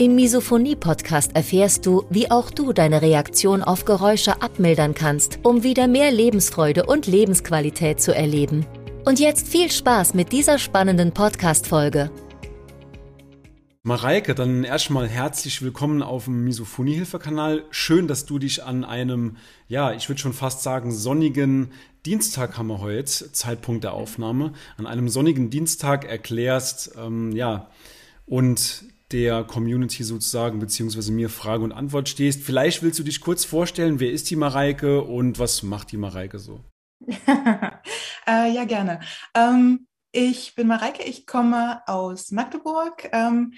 Im Misophonie-Podcast erfährst du, wie auch du deine Reaktion auf Geräusche abmildern kannst, um wieder mehr Lebensfreude und Lebensqualität zu erleben. Und jetzt viel Spaß mit dieser spannenden Podcast-Folge. Mareike, dann erstmal herzlich willkommen auf dem Misophonie-Hilfe-Kanal. Schön, dass du dich an einem, ja, ich würde schon fast sagen, sonnigen Dienstag haben wir heute, Zeitpunkt der Aufnahme, an einem sonnigen Dienstag erklärst, ähm, ja, und der Community sozusagen, beziehungsweise mir Frage und Antwort stehst. Vielleicht willst du dich kurz vorstellen, wer ist die Mareike und was macht die Mareike so? äh, ja, gerne. Ähm, ich bin Mareike, ich komme aus Magdeburg. Ähm,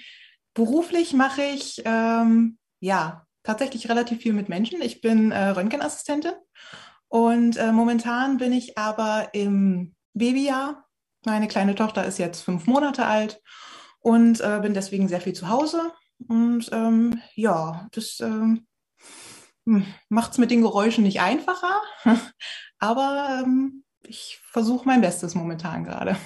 beruflich mache ich ähm, ja tatsächlich relativ viel mit Menschen. Ich bin äh, Röntgenassistentin und äh, momentan bin ich aber im Babyjahr. Meine kleine Tochter ist jetzt fünf Monate alt und äh, bin deswegen sehr viel zu Hause. Und ähm, ja, das ähm, hm, macht es mit den Geräuschen nicht einfacher, aber ähm, ich versuche mein Bestes momentan gerade.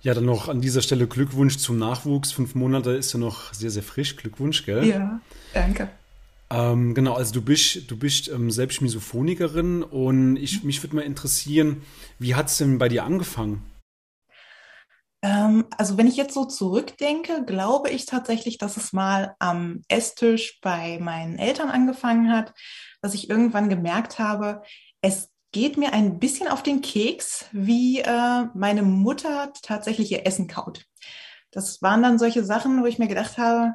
Ja, dann noch an dieser Stelle Glückwunsch zum Nachwuchs. Fünf Monate ist ja noch sehr, sehr frisch. Glückwunsch, gell? Ja, danke. Ähm, genau, also du bist, du bist ähm, selbst Misophonikerin und ich, mich würde mal interessieren, wie hat es denn bei dir angefangen? Ähm, also wenn ich jetzt so zurückdenke, glaube ich tatsächlich, dass es mal am Esstisch bei meinen Eltern angefangen hat, dass ich irgendwann gemerkt habe, es geht mir ein bisschen auf den Keks, wie äh, meine Mutter tatsächlich ihr Essen kaut. Das waren dann solche Sachen, wo ich mir gedacht habe,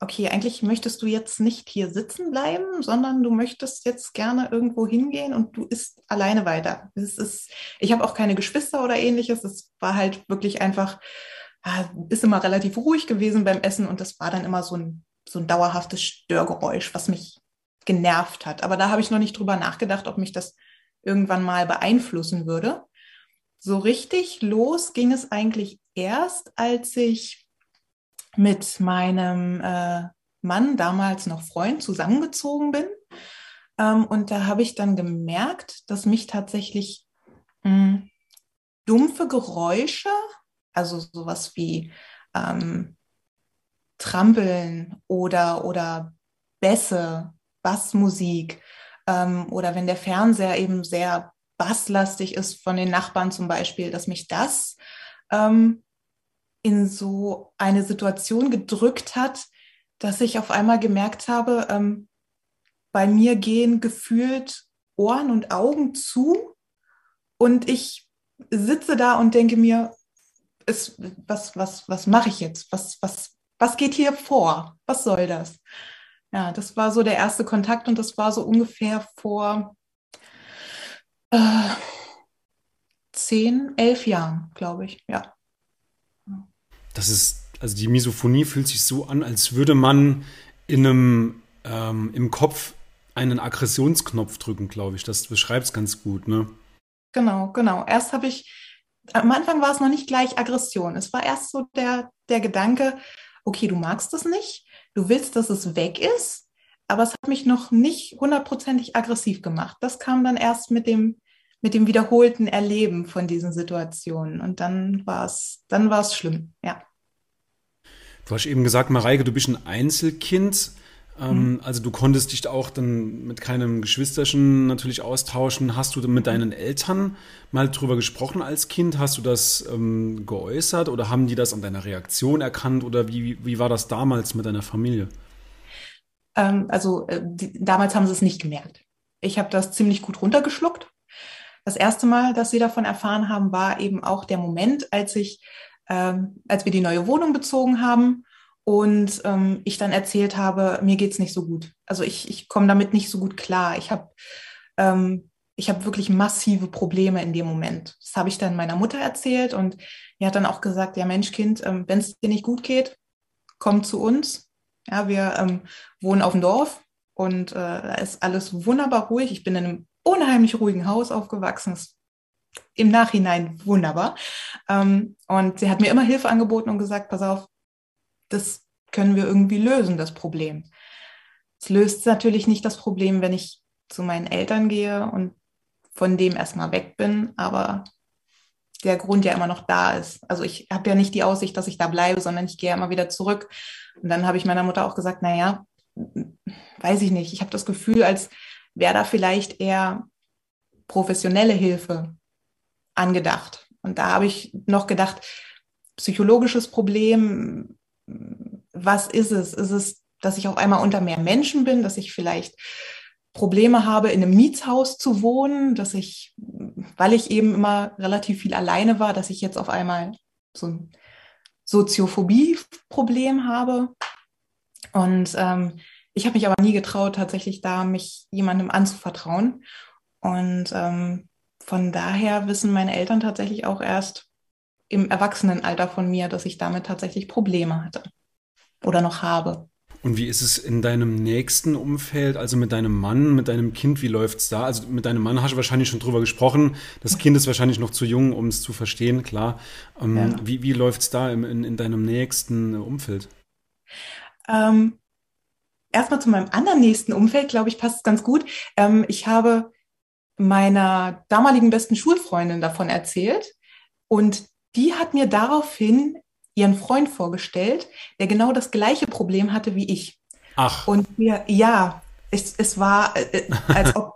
okay, eigentlich möchtest du jetzt nicht hier sitzen bleiben, sondern du möchtest jetzt gerne irgendwo hingehen und du isst alleine weiter. Es ist, ich habe auch keine Geschwister oder ähnliches. Es war halt wirklich einfach, äh, ist immer relativ ruhig gewesen beim Essen und das war dann immer so ein, so ein dauerhaftes Störgeräusch, was mich genervt hat. Aber da habe ich noch nicht drüber nachgedacht, ob mich das irgendwann mal beeinflussen würde. So richtig los ging es eigentlich erst, als ich mit meinem äh, Mann, damals noch Freund, zusammengezogen bin. Ähm, und da habe ich dann gemerkt, dass mich tatsächlich mh, hm, dumpfe Geräusche, also sowas wie ähm, Trampeln oder, oder Bässe, Bassmusik ähm, oder wenn der Fernseher eben sehr basslastig ist von den Nachbarn zum Beispiel, dass mich das ähm, in so eine Situation gedrückt hat, dass ich auf einmal gemerkt habe, ähm, bei mir gehen gefühlt Ohren und Augen zu und ich sitze da und denke mir, ist, was, was, was mache ich jetzt? Was, was, was geht hier vor? Was soll das? Ja, das war so der erste Kontakt und das war so ungefähr vor äh, zehn, elf Jahren, glaube ich, ja das ist, also die Misophonie fühlt sich so an, als würde man in einem, ähm, im Kopf einen Aggressionsknopf drücken, glaube ich. Das beschreibt es ganz gut, ne? Genau, genau. Erst habe ich, am Anfang war es noch nicht gleich Aggression. Es war erst so der, der Gedanke, okay, du magst es nicht, du willst, dass es weg ist, aber es hat mich noch nicht hundertprozentig aggressiv gemacht. Das kam dann erst mit dem, mit dem wiederholten Erleben von diesen Situationen. Und dann war es, dann war es schlimm, ja. Du hast eben gesagt, Mareike, du bist ein Einzelkind. Ähm, mhm. Also du konntest dich auch dann mit keinem Geschwisterchen natürlich austauschen. Hast du mit deinen Eltern mal drüber gesprochen als Kind? Hast du das ähm, geäußert oder haben die das an deiner Reaktion erkannt oder wie, wie war das damals mit deiner Familie? Ähm, also äh, die, damals haben sie es nicht gemerkt. Ich habe das ziemlich gut runtergeschluckt. Das erste Mal, dass sie davon erfahren haben, war eben auch der Moment, als ich ähm, als wir die neue Wohnung bezogen haben und ähm, ich dann erzählt habe, mir geht's nicht so gut. Also ich, ich komme damit nicht so gut klar. Ich habe ähm, ich wirklich massive Probleme in dem Moment. Das habe ich dann meiner Mutter erzählt und die hat dann auch gesagt, ja Mensch, Kind, ähm, wenn es dir nicht gut geht, komm zu uns. Ja, wir ähm, wohnen auf dem Dorf und äh, da ist alles wunderbar ruhig. Ich bin in einem unheimlich ruhigen Haus aufgewachsen. Das im Nachhinein wunderbar. Ähm, und sie hat mir immer Hilfe angeboten und gesagt, pass auf, das können wir irgendwie lösen, das Problem. Es löst natürlich nicht das Problem, wenn ich zu meinen Eltern gehe und von dem erstmal weg bin, aber der Grund ja immer noch da ist. Also ich habe ja nicht die Aussicht, dass ich da bleibe, sondern ich gehe immer wieder zurück. Und dann habe ich meiner Mutter auch gesagt, naja, weiß ich nicht. Ich habe das Gefühl, als wäre da vielleicht eher professionelle Hilfe angedacht. Und da habe ich noch gedacht, psychologisches Problem, was ist es? Ist es, dass ich auf einmal unter mehr Menschen bin, dass ich vielleicht Probleme habe, in einem Mietshaus zu wohnen, dass ich, weil ich eben immer relativ viel alleine war, dass ich jetzt auf einmal so ein Soziophobie-Problem habe. Und ähm, ich habe mich aber nie getraut, tatsächlich da mich jemandem anzuvertrauen. Und ähm, von daher wissen meine Eltern tatsächlich auch erst im Erwachsenenalter von mir, dass ich damit tatsächlich Probleme hatte oder noch habe. Und wie ist es in deinem nächsten Umfeld, also mit deinem Mann, mit deinem Kind, wie läuft es da? Also mit deinem Mann hast du wahrscheinlich schon drüber gesprochen. Das Kind ist wahrscheinlich noch zu jung, um es zu verstehen, klar. Ähm, ja. Wie, wie läuft es da in, in, in, deinem nächsten Umfeld? Ähm, erstmal zu meinem anderen nächsten Umfeld, glaube ich, passt es ganz gut. Ähm, ich habe meiner damaligen besten Schulfreundin davon erzählt und die hat mir daraufhin ihren Freund vorgestellt, der genau das gleiche Problem hatte wie ich. Ach. Und mir, ja, es, es war, äh, äh als ob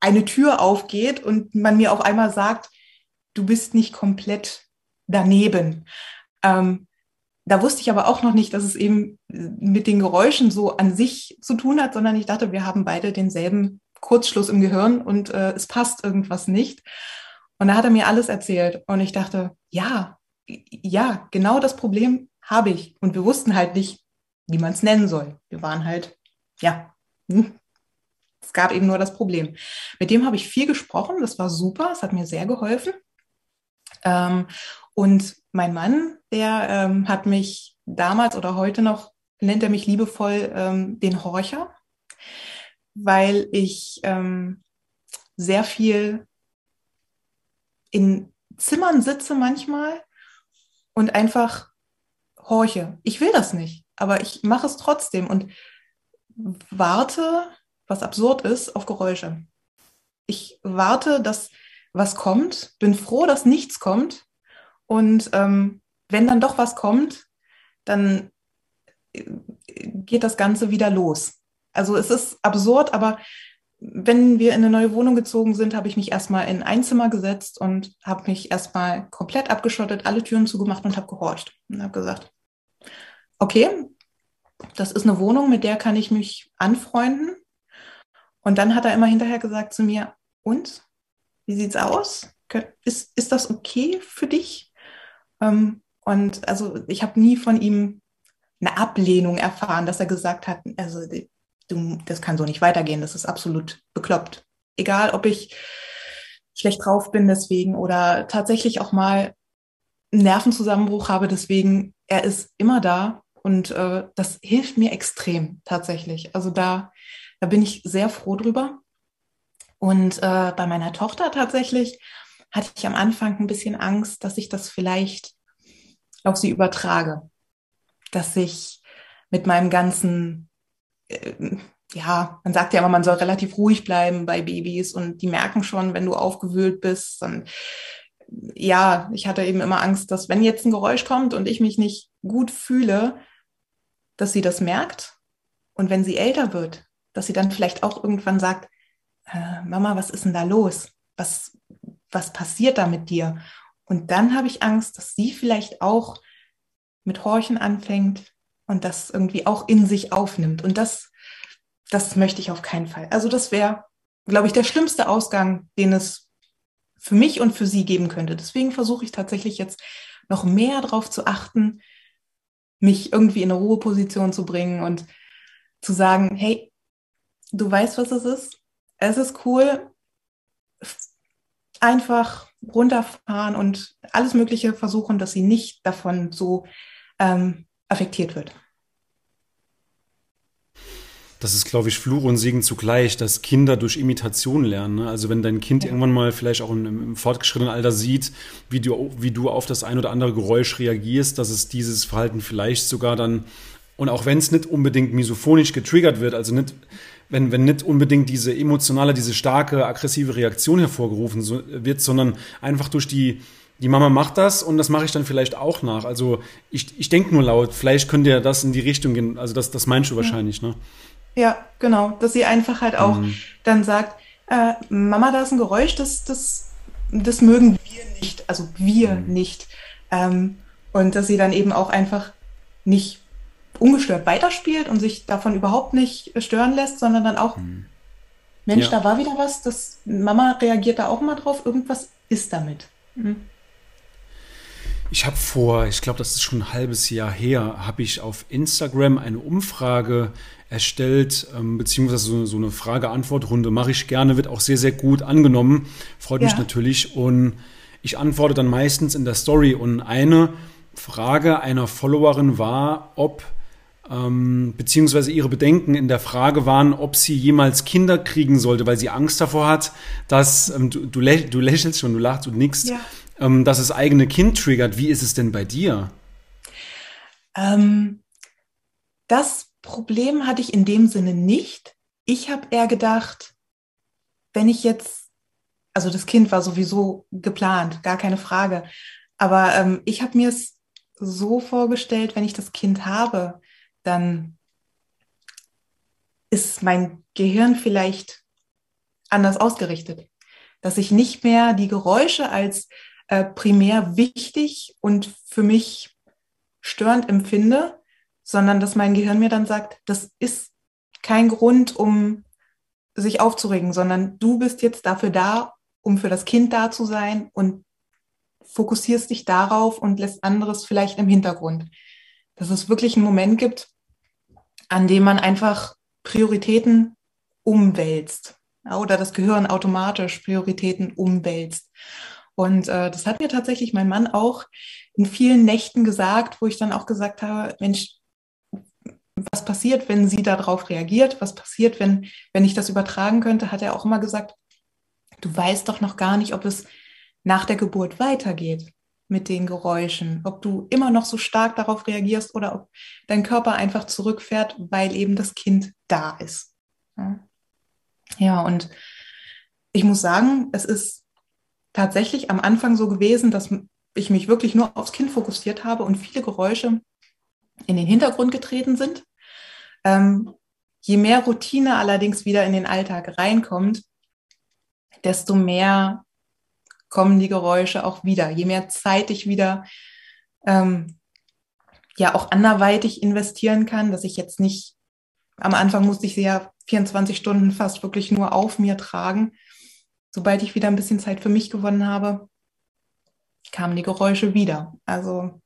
eine Tür aufgeht und man mir auf einmal sagt, du bist nicht komplett daneben. Ähm, da wusste ich aber auch noch nicht, dass es eben mit den Geräuschen so an sich zu tun hat, sondern ich dachte, wir haben beide denselben Kurzschluss im Gehirn und äh, es passt irgendwas nicht. Und da hat er mir alles erzählt und ich dachte, ja, ja, genau das Problem habe ich. Und wir wussten halt nicht, wie man es nennen soll. Wir waren halt, ja, hm. es gab eben nur das Problem. Mit dem habe ich viel gesprochen, das war super, es hat mir sehr geholfen. Ähm, und mein Mann, der ähm, hat mich damals oder heute noch, nennt er mich liebevoll ähm, den Horcher weil ich ähm, sehr viel in Zimmern sitze manchmal und einfach horche. Ich will das nicht, aber ich mache es trotzdem und warte, was absurd ist, auf Geräusche. Ich warte, dass was kommt, bin froh, dass nichts kommt und ähm, wenn dann doch was kommt, dann äh, geht das Ganze wieder los. Also es ist absurd, aber wenn wir in eine neue Wohnung gezogen sind, habe ich mich erstmal in ein Zimmer gesetzt und habe mich erstmal komplett abgeschottet, alle Türen zugemacht und habe gehorcht und habe gesagt, okay, das ist eine Wohnung, mit der kann ich mich anfreunden. Und dann hat er immer hinterher gesagt zu mir, und wie sieht's aus? Ist, ist das okay für dich? Ähm, und also ich habe nie von ihm eine Ablehnung erfahren, dass er gesagt hat, also du, das kann so nicht weitergehen, das ist absolut bekloppt. Egal, ob ich schlecht drauf bin deswegen oder tatsächlich auch mal einen Nervenzusammenbruch habe deswegen, er ist immer da und äh, das hilft mir extrem tatsächlich. Also da, da bin ich sehr froh drüber. Und äh, bei meiner Tochter tatsächlich hatte ich am Anfang ein bisschen Angst, dass ich das vielleicht auf sie übertrage. Dass ich mit meinem ganzen äh, ja, man sagt ja immer, man soll relativ ruhig bleiben bei Babys und die merken schon, wenn du aufgewühlt bist. Und ja, ich hatte eben immer Angst, dass wenn jetzt ein Geräusch kommt und ich mich nicht gut fühle, dass sie das merkt. Und wenn sie älter wird, dass sie dann vielleicht auch irgendwann sagt, äh, Mama, was ist denn da los? Was, was passiert da mit dir? Und dann habe ich Angst, dass sie vielleicht auch mit Horchen anfängt, und das irgendwie auch in sich aufnimmt. Und das, das möchte ich auf keinen Fall. Also das wäre, glaube ich, der schlimmste Ausgang, den es für mich und für sie geben könnte. Deswegen versuche ich tatsächlich jetzt noch mehr darauf zu achten, mich irgendwie in eine Ruheposition zu bringen und zu sagen, hey, du weißt, was es ist. Es ist cool. Einfach runterfahren und alles Mögliche versuchen, dass sie nicht davon so ähm, affektiert wird. Das ist, glaube ich, Fluch und Segen zugleich, dass Kinder durch Imitation lernen. Ne? Also wenn dein Kind ja. irgendwann mal vielleicht auch im, im, fortgeschrittenen Alter sieht, wie du, wie du auf das ein oder andere Geräusch reagierst, dass es dieses Verhalten vielleicht sogar dann, und auch wenn es nicht unbedingt misophonisch getriggert wird, also nicht, wenn, wenn nicht unbedingt diese emotionale, diese starke, aggressive Reaktion hervorgerufen wird, sondern einfach durch die, die Mama macht das und das mache ich dann vielleicht auch nach. Also ich, ich denke nur laut, vielleicht könnte ja das in die Richtung gehen. Also das, das meinst du wahrscheinlich, ne? Ja, genau. Dass sie einfach halt auch mhm. dann sagt, äh, Mama, da ist ein Geräusch, das, das, das mögen wir nicht. Also wir mhm. nicht. Ähm, und dass sie dann eben auch einfach nicht ungestört weiterspielt und sich davon überhaupt nicht stören lässt, sondern dann auch, mhm. Mensch, ja. da war wieder was, das Mama reagiert da auch mal drauf, irgendwas ist damit. Mhm. Ich habe vor, ich glaube, das ist schon ein halbes Jahr her, habe ich auf Instagram eine Umfrage erstellt, ähm, beziehungsweise so, so eine Frage-Antwort-Runde mache ich gerne, wird auch sehr, sehr gut angenommen. Freut ja. mich natürlich. Und ich antworte dann meistens in der Story. Und eine Frage einer Followerin war, ob ähm, beziehungsweise ihre Bedenken in der Frage waren, ob sie jemals Kinder kriegen sollte, weil sie Angst davor hat, dass ähm, du, du, lä du lächelst schon, du lachst und nix. Ja ähm, dass das eigene Kind triggert. Wie ist es denn bei dir? Das Problem hatte ich in dem Sinne nicht. Ich habe eher gedacht, wenn ich jetzt, also das Kind war sowieso geplant, gar keine Frage. Aber ich habe mir es so vorgestellt, wenn ich das Kind habe, dann ist mein Gehirn vielleicht anders ausgerichtet. Dass ich nicht mehr die Geräusche als äh, primär wichtig und für mich störend empfinde, sondern dass mein Gehirn mir dann sagt, das ist kein Grund, um sich aufzuregen, sondern du bist jetzt dafür da, um für das Kind da zu sein und fokussierst dich darauf und lässt anderes vielleicht im Hintergrund. Dass es wirklich einen Moment gibt, an dem man einfach Prioritäten umwälzt oder das Gehirn automatisch Prioritäten umwälzt. Und äh, das hat mir tatsächlich mein Mann auch in vielen Nächten gesagt, wo ich dann auch gesagt habe, Mensch, was passiert, wenn sie darauf reagiert? Was passiert, wenn, wenn ich das übertragen könnte? Hat er auch immer gesagt, du weißt doch noch gar nicht, ob es nach der Geburt weitergeht mit den Geräuschen, ob du immer noch so stark darauf reagierst oder ob dein Körper einfach zurückfährt, weil eben das Kind da ist. Ja, und ich muss sagen, es ist tatsächlich am Anfang so gewesen, dass ich mich wirklich nur aufs Kind fokussiert habe und viele Geräusche in den Hintergrund getreten sind. Ähm, je mehr Routine allerdings wieder in den Alltag reinkommt, desto mehr kommen die Geräusche auch wieder. Je mehr Zeit ich wieder ähm, ja auch anderweitig investieren kann, dass ich jetzt nicht, am Anfang musste ich sie ja 24 Stunden fast wirklich nur auf mir tragen, sobald ich wieder ein bisschen Zeit für mich gewonnen habe, kamen die Geräusche wieder. Also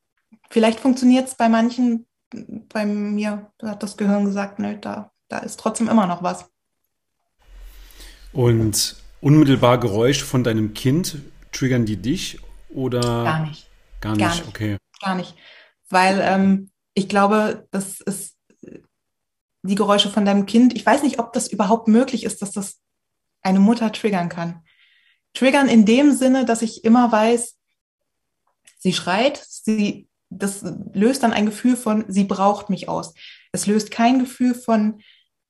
vielleicht funktioniert es bei manchen, bei mir hat das Gehirn gesagt, ne, da, da ist trotzdem immer noch was. Und unmittelbar Geräusche von deinem Kind, triggern die dich oder? Gar nicht. Gar nicht, Gar nicht. okay. Gar nicht. Weil ähm, ich glaube, das ist die Geräusche von deinem Kind. Ich weiß nicht, ob das überhaupt möglich ist, dass das eine Mutter triggern kann. Triggern in dem Sinne, dass ich immer weiß, sie schreit, sie, das löst dann ein Gefühl von, sie braucht mich aus. Es löst kein Gefühl von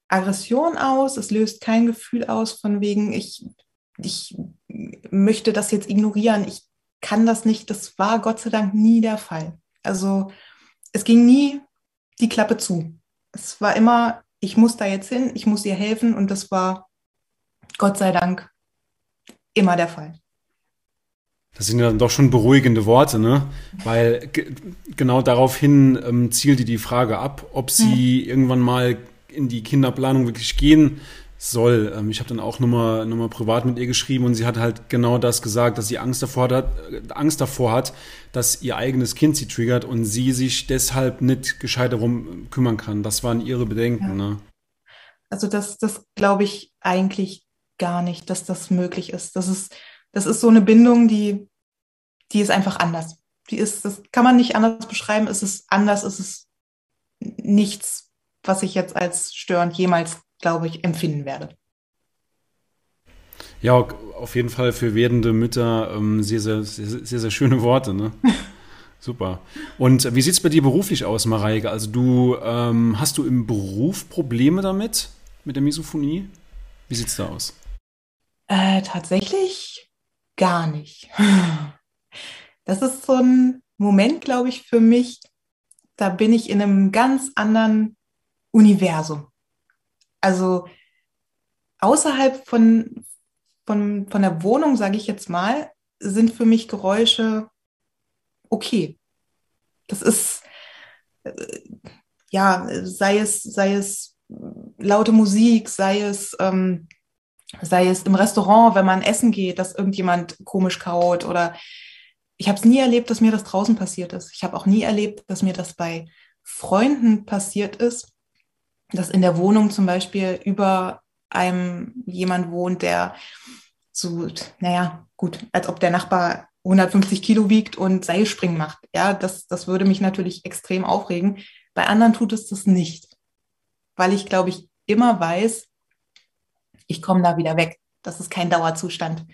Aggression aus, es löst kein Gefühl aus von wegen, ich, ich möchte das jetzt ignorieren, ich kann das nicht. Das war Gott sei Dank nie der Fall. Also es ging nie die Klappe zu. Es war immer, ich muss da jetzt hin, ich muss ihr helfen und das war Gott sei Dank immer der Fall. Das sind ja dann doch schon beruhigende Worte, ne? Weil genau daraufhin ähm, zielte die Frage ab, ob sie mhm. irgendwann mal in die Kinderplanung wirklich gehen soll. Ähm, ich habe dann auch nochmal noch mal privat mit ihr geschrieben und sie hat halt genau das gesagt, dass sie Angst davor hat, äh, Angst davor hat, dass ihr eigenes Kind sie triggert und sie sich deshalb nicht gescheit darum kümmern kann. Das waren ihre Bedenken, ja. ne? Also das, das glaube ich eigentlich gar nicht, dass das möglich ist. Das ist, das ist so eine Bindung, die, die ist einfach anders. Die ist, das kann man nicht anders beschreiben. Es ist anders, es ist nichts was ich jetzt als störend jemals, glaube ich, empfinden werde. Ja, auf jeden Fall für werdende Mütter ähm, sehr, sehr, sehr, sehr, sehr schöne Worte. Ne? Super. Und wie sieht es bei dir beruflich aus, Mareike? Also du ähm, hast du im Beruf Probleme damit, mit der Misophonie? Wie sieht es da aus? Äh, tatsächlich gar nicht. Das ist so ein Moment, glaube ich, für mich, da bin ich in einem ganz anderen Universum. Also außerhalb von, von, von der Wohnung, sage ich jetzt mal, sind für mich Geräusche okay. Das ist, äh, ja, sei es, sei es laute Musik, sei es, ähm, sei es im Restaurant, wenn man essen geht, dass irgendjemand komisch kaut oder ich habe es nie erlebt, dass mir das draußen passiert ist. Ich habe auch nie erlebt, dass mir das bei Freunden passiert ist, dass in der Wohnung zum Beispiel über einem jemand wohnt, der so, naja, gut, als ob der Nachbar 150 Kilo wiegt und Seilspringen macht. Ja, das, das würde mich natürlich extrem aufregen. Bei anderen tut es das nicht, weil ich, glaube ich, immer weiß, ich komme da wieder weg. Das ist kein Dauerzustand.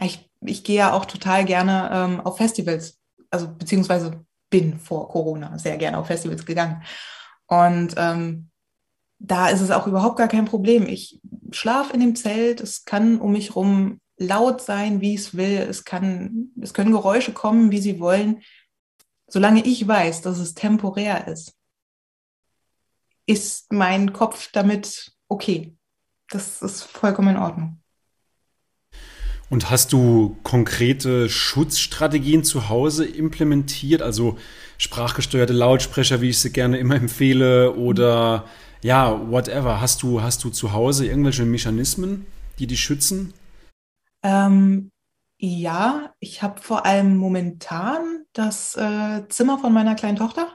Ich, ich gehe ja auch total gerne ähm, auf Festivals, also beziehungsweise bin vor Corona sehr gerne auf Festivals gegangen. Und ähm, da ist es auch überhaupt gar kein Problem. Ich schlafe in dem Zelt, es kann um mich rum laut sein, wie es will, es, kann, es können Geräusche kommen, wie sie wollen. Solange ich weiß, dass es temporär ist, ist mein Kopf damit okay. Das ist vollkommen in Ordnung. Und hast du konkrete Schutzstrategien zu Hause implementiert? Also sprachgesteuerte Lautsprecher, wie ich sie gerne immer empfehle, oder ja, whatever. Hast du, hast du zu Hause irgendwelche Mechanismen, die dich schützen? Ähm, ja, ich habe vor allem momentan das äh, Zimmer von meiner kleinen Tochter,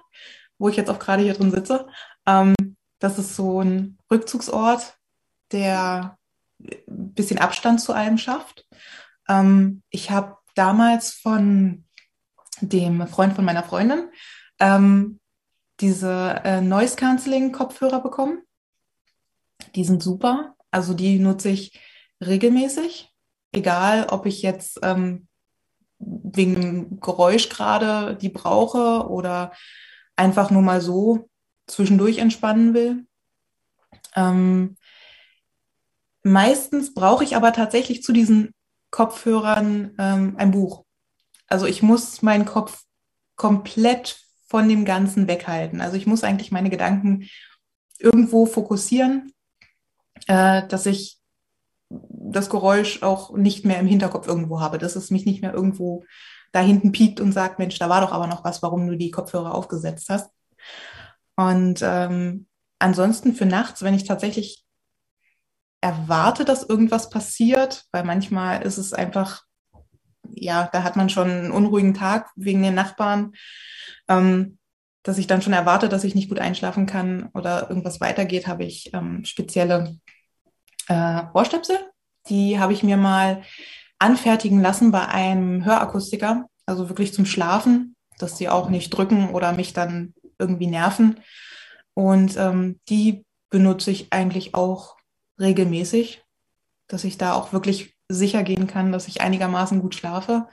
wo ich jetzt auch gerade hier drin sitze. Ähm, das ist so ein Rückzugsort, der ein bisschen Abstand zu allem schafft. Ähm, ich habe damals von dem Freund von meiner Freundin ähm, diese äh, Noise Cancelling Kopfhörer bekommen. Die sind super. Also die nutze ich regelmäßig, egal ob ich jetzt ähm, wegen Geräusch gerade die brauche oder einfach nur mal so zwischendurch entspannen will. Ähm, meistens brauche ich aber tatsächlich zu diesen Kopfhörern ähm, ein Buch. Also ich muss meinen Kopf komplett von dem Ganzen weghalten. Also ich muss eigentlich meine Gedanken irgendwo fokussieren, äh, dass ich das Geräusch auch nicht mehr im Hinterkopf irgendwo habe, dass es mich nicht mehr irgendwo da hinten piekt und sagt, Mensch, da war doch aber noch was, warum du die Kopfhörer aufgesetzt hast. Und ähm, ansonsten für nachts, wenn ich tatsächlich erwarte, dass irgendwas passiert, weil manchmal ist es einfach, ja, da hat man schon einen unruhigen Tag wegen den Nachbarn, ähm, dass ich dann schon erwarte, dass ich nicht gut einschlafen kann oder irgendwas weitergeht, habe ich ähm, spezielle äh, Ohrstöpsel. Die habe ich mir mal anfertigen lassen bei einem Hörakustiker, also wirklich zum Schlafen, dass sie auch nicht drücken oder mich dann irgendwie nerven. Und ähm, die benutze ich eigentlich auch regelmäßig, dass ich da auch wirklich sicher gehen kann, dass ich einigermaßen gut schlafe.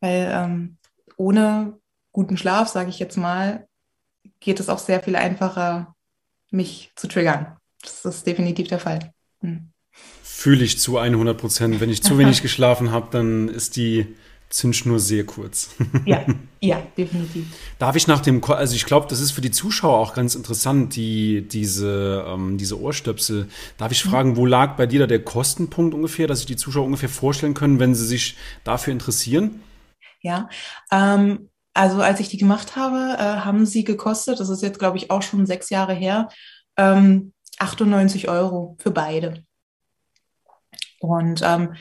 Weil ähm, ohne guten Schlaf, sage ich jetzt mal, geht es auch sehr viel einfacher, mich zu triggern. Das ist definitiv der Fall. Hm. Fühle ich zu 100 Prozent. Wenn ich zu wenig geschlafen habe, dann ist die Zündschnur sehr kurz. Ja, ja, definitiv. Darf ich nach dem, also ich glaube, das ist für die Zuschauer auch ganz interessant, die, diese, ähm, diese Ohrstöpsel. Darf ich mhm. fragen, wo lag bei dir da der Kostenpunkt ungefähr, dass sich die Zuschauer ungefähr vorstellen können, wenn sie sich dafür interessieren? Ja, ähm, also als ich die gemacht habe, äh, haben sie gekostet, das ist jetzt glaube ich auch schon sechs Jahre her, ähm, 98 Euro für beide. Und ähm,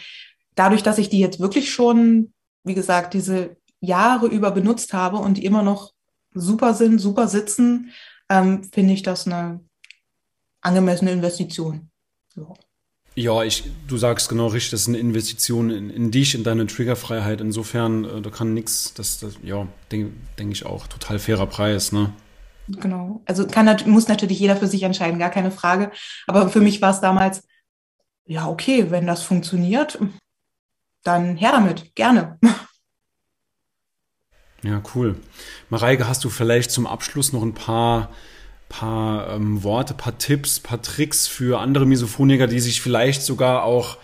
dadurch, dass ich die jetzt wirklich schon wie gesagt, diese Jahre über benutzt habe und die immer noch super sind, super sitzen, ähm, finde ich das eine angemessene Investition. So. Ja, ich, du sagst genau richtig, das ist eine Investition in, in dich, in deine Triggerfreiheit. Insofern, äh, da kann nichts, das, das, ja, denke denk ich auch, total fairer Preis, ne? Genau. Also kann, muss natürlich jeder für sich entscheiden, gar keine Frage. Aber für mich war es damals, ja, okay, wenn das funktioniert, dann her damit, gerne. Ja, cool. Mareike, hast du vielleicht zum Abschluss noch ein paar, paar ähm, Worte, paar Tipps, paar Tricks für andere Misophoniker, die sich vielleicht sogar auch,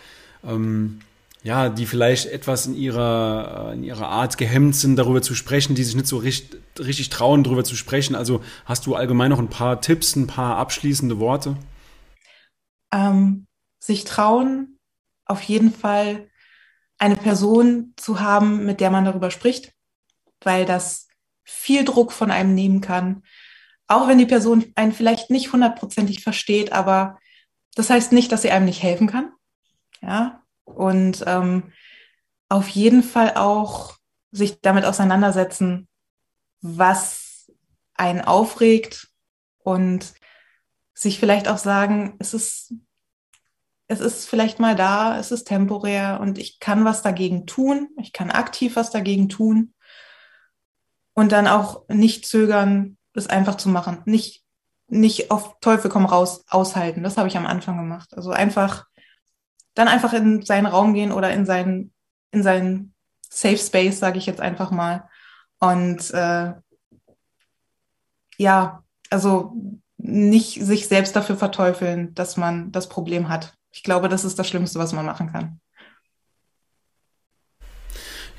ähm, ja, die vielleicht etwas in ihrer, äh, in ihrer Art gehemmt sind, darüber zu sprechen, die sich nicht so richtig, richtig trauen, darüber zu sprechen. Also hast du allgemein noch ein paar Tipps, ein paar abschließende Worte? Ähm, sich trauen, auf jeden Fall eine Person zu haben, mit der man darüber spricht weil das viel Druck von einem nehmen kann. Auch wenn die Person einen vielleicht nicht hundertprozentig versteht, aber das heißt nicht, dass sie einem nicht helfen kann. Ja, und ähm, auf jeden Fall auch sich damit auseinandersetzen, was einen aufregt und sich vielleicht auch sagen, es ist, es ist vielleicht mal da, es ist temporär und ich kann was dagegen tun, ich kann aktiv was dagegen tun und dann auch nicht zögern, das einfach zu machen. Nicht, nicht auf Teufel komm raus aushalten. Das habe ich am Anfang gemacht. Also einfach, dann einfach in seinen Raum gehen oder in seinen, in seinen Safe Space, sage ich jetzt einfach mal. Und äh, ja, also nicht sich selbst dafür verteufeln, dass man das Problem hat. Ich glaube, das ist das Schlimmste, was man machen kann.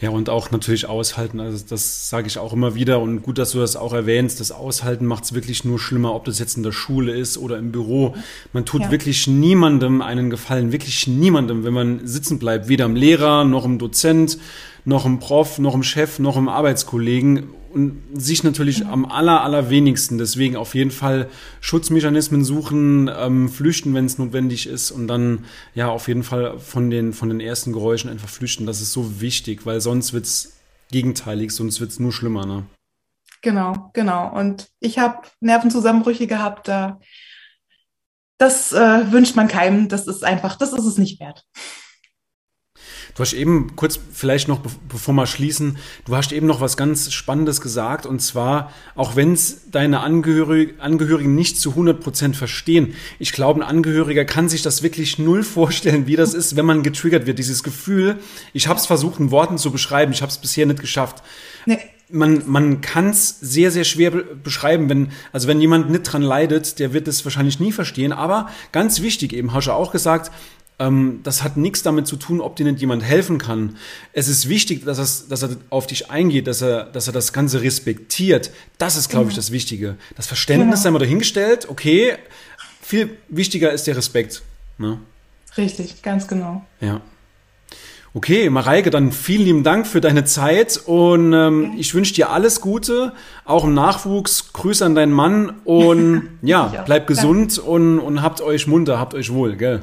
Ja, und auch natürlich aushalten, also das sage ich auch immer wieder und gut, dass du das auch erwähnst, das Aushalten macht es wirklich nur schlimmer, ob das jetzt in der Schule ist oder im Büro. Man tut ja. wirklich niemandem einen Gefallen, wirklich niemandem, wenn man sitzen bleibt, weder im Lehrer noch im Dozent noch im Prof, noch im Chef, noch im Arbeitskollegen und sich natürlich am aller, allerwenigsten. Deswegen auf jeden Fall Schutzmechanismen suchen, ähm, flüchten, wenn es notwendig ist und dann ja auf jeden Fall von den, von den ersten Geräuschen einfach flüchten. Das ist so wichtig, weil sonst wird es gegenteilig, sonst wird es nur schlimmer. Ne? Genau, genau. Und ich habe Nervenzusammenbrüche gehabt, da das äh, wünscht man keinem. Das ist einfach, das ist es nicht wert. Du hast eben, kurz vielleicht noch, bevor wir schließen, du hast eben noch was ganz Spannendes gesagt und zwar, auch wenn es deine Angehörig Angehörigen nicht zu 100 Prozent verstehen, ich glaube, ein Angehöriger kann sich das wirklich null vorstellen, wie das ist, wenn man getriggert wird. Dieses Gefühl, ich habe es versucht in Worten zu beschreiben, ich habe es bisher nicht geschafft. Nee man, man kann es sehr, sehr schwer beschreiben, wenn, also wenn jemand nicht dran leidet, der wird es wahrscheinlich nie verstehen. Aber ganz wichtig eben, hast du auch gesagt, ähm, das hat nichts damit zu tun, ob dir nicht jemand helfen kann. Es ist wichtig, dass, er, dass er auf dich eingeht, dass er, dass er das Ganze respektiert. Das ist, glaube ich, das Wichtige. Das Verständnis genau. einmal dahingestellt, okay, viel wichtiger ist der Respekt. Ne? Richtig, ganz genau. Ja. Okay, Mareike, dann vielen lieben Dank für deine Zeit und ähm, ich wünsche dir alles Gute, auch im Nachwuchs. Grüße an deinen Mann und ja, bleib gesund und, und habt euch munter, habt euch wohl, gell?